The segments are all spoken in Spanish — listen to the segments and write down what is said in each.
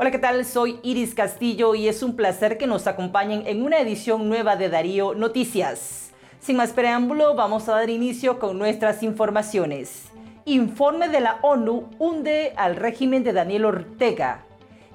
Hola, ¿qué tal? Soy Iris Castillo y es un placer que nos acompañen en una edición nueva de Darío Noticias. Sin más preámbulo, vamos a dar inicio con nuestras informaciones. Informe de la ONU hunde al régimen de Daniel Ortega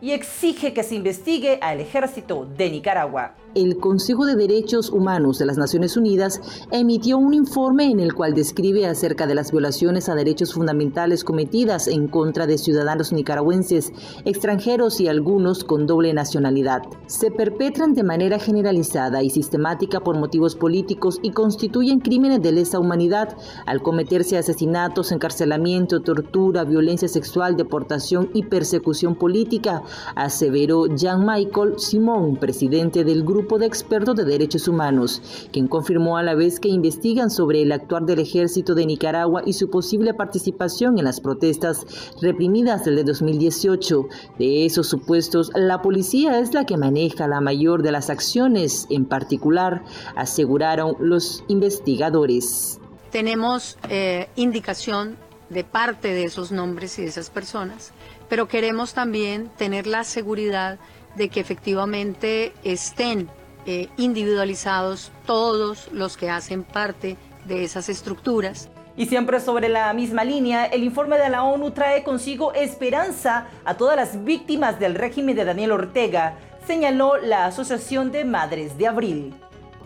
y exige que se investigue al ejército de Nicaragua el Consejo de Derechos Humanos de las Naciones Unidas emitió un informe en el cual describe acerca de las violaciones a derechos fundamentales cometidas en contra de ciudadanos nicaragüenses, extranjeros y algunos con doble nacionalidad. Se perpetran de manera generalizada y sistemática por motivos políticos y constituyen crímenes de lesa humanidad al cometerse asesinatos, encarcelamiento, tortura, violencia sexual, deportación y persecución política, aseveró Jean-Michael Simón, presidente del grupo de expertos de derechos humanos, quien confirmó a la vez que investigan sobre el actuar del ejército de Nicaragua y su posible participación en las protestas reprimidas del de 2018. De esos supuestos, la policía es la que maneja la mayor de las acciones, en particular, aseguraron los investigadores. Tenemos eh, indicación de parte de esos nombres y de esas personas, pero queremos también tener la seguridad de que efectivamente estén eh, individualizados todos los que hacen parte de esas estructuras. Y siempre sobre la misma línea, el informe de la ONU trae consigo esperanza a todas las víctimas del régimen de Daniel Ortega, señaló la Asociación de Madres de Abril.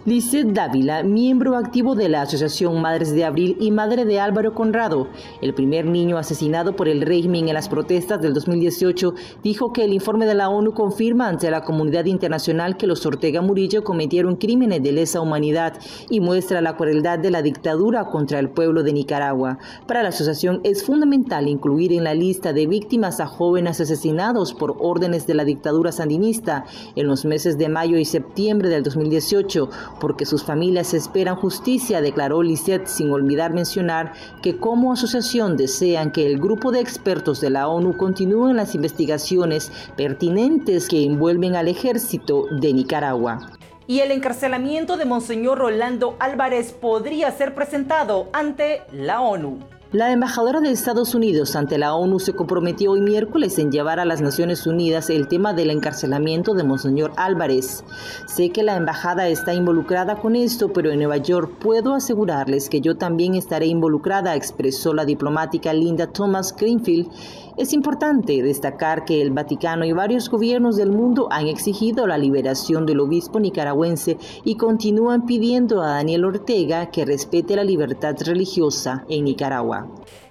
Lizeth Dávila, miembro activo de la Asociación Madres de Abril y madre de Álvaro Conrado, el primer niño asesinado por el régimen en las protestas del 2018, dijo que el informe de la ONU confirma ante la comunidad internacional que los Ortega Murillo cometieron crímenes de lesa humanidad y muestra la crueldad de la dictadura contra el pueblo de Nicaragua. Para la asociación es fundamental incluir en la lista de víctimas a jóvenes asesinados por órdenes de la dictadura sandinista en los meses de mayo y septiembre del 2018 porque sus familias esperan justicia, declaró Lisset, sin olvidar mencionar que como asociación desean que el grupo de expertos de la ONU continúen las investigaciones pertinentes que envuelven al ejército de Nicaragua. Y el encarcelamiento de Monseñor Rolando Álvarez podría ser presentado ante la ONU. La embajadora de Estados Unidos ante la ONU se comprometió hoy miércoles en llevar a las Naciones Unidas el tema del encarcelamiento de Monseñor Álvarez. Sé que la embajada está involucrada con esto, pero en Nueva York puedo asegurarles que yo también estaré involucrada, expresó la diplomática Linda Thomas Greenfield es importante destacar que el Vaticano y varios gobiernos del mundo han exigido la liberación del obispo nicaragüense y continúan pidiendo a Daniel Ortega que respete la libertad religiosa en Nicaragua.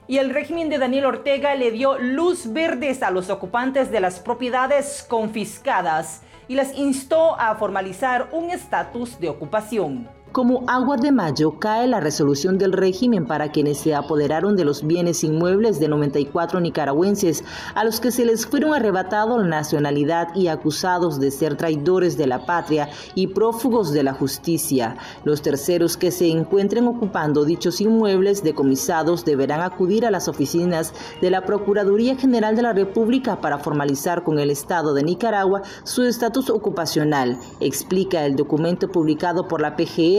Y el régimen de Daniel Ortega le dio luz verdes a los ocupantes de las propiedades confiscadas y les instó a formalizar un estatus de ocupación. Como agua de mayo cae la resolución del régimen para quienes se apoderaron de los bienes inmuebles de 94 nicaragüenses a los que se les fueron arrebatado la nacionalidad y acusados de ser traidores de la patria y prófugos de la justicia. Los terceros que se encuentren ocupando dichos inmuebles decomisados deberán acudir a las oficinas de la Procuraduría General de la República para formalizar con el Estado de Nicaragua su estatus ocupacional, explica el documento publicado por la PGR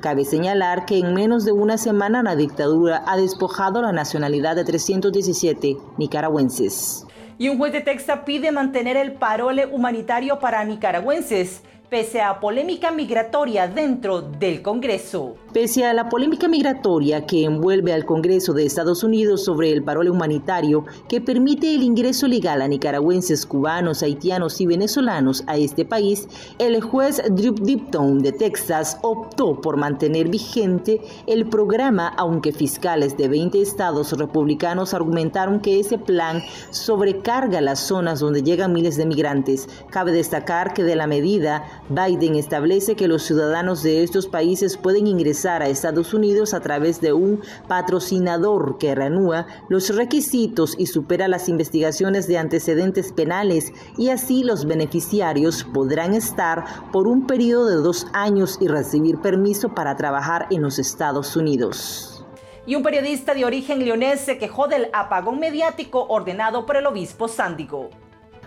Cabe señalar que en menos de una semana la dictadura ha despojado la nacionalidad de 317 nicaragüenses. Y un juez de Texas pide mantener el parole humanitario para nicaragüenses pese a polémica migratoria dentro del Congreso. Pese a la polémica migratoria que envuelve al Congreso de Estados Unidos sobre el parole humanitario que permite el ingreso legal a nicaragüenses, cubanos, haitianos y venezolanos a este país, el juez Drew Dipton de Texas optó por mantener vigente el programa, aunque fiscales de 20 estados republicanos argumentaron que ese plan sobrecarga las zonas donde llegan miles de migrantes. Cabe destacar que de la medida Biden establece que los ciudadanos de estos países pueden ingresar a Estados Unidos a través de un patrocinador que reanúa los requisitos y supera las investigaciones de antecedentes penales y así los beneficiarios podrán estar por un periodo de dos años y recibir permiso para trabajar en los Estados Unidos. Y un periodista de origen leonés se quejó del apagón mediático ordenado por el obispo Sándigo.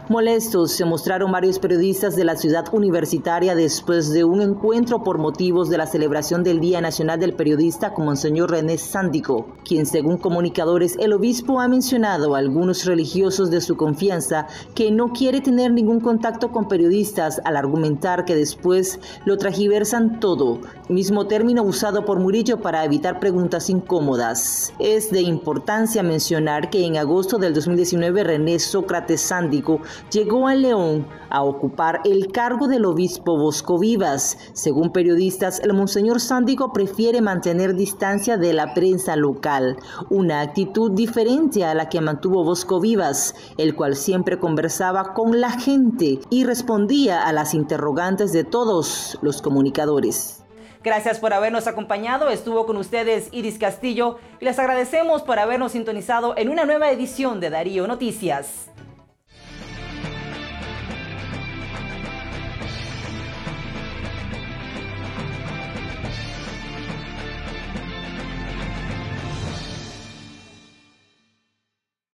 Molestos se mostraron varios periodistas de la ciudad universitaria después de un encuentro por motivos de la celebración del Día Nacional del Periodista con Monseñor René Sándico, quien según comunicadores el obispo ha mencionado a algunos religiosos de su confianza que no quiere tener ningún contacto con periodistas al argumentar que después lo tragiversan todo, mismo término usado por Murillo para evitar preguntas incómodas. Es de importancia mencionar que en agosto del 2019 René Sócrates Sándico llegó a León a ocupar el cargo del obispo Bosco Vivas. Según periodistas, el monseñor Sándico prefiere mantener distancia de la prensa local, una actitud diferente a la que mantuvo Bosco Vivas, el cual siempre conversaba con la gente y respondía a las interrogantes de todos los comunicadores. Gracias por habernos acompañado. Estuvo con ustedes Iris Castillo y les agradecemos por habernos sintonizado en una nueva edición de Darío Noticias.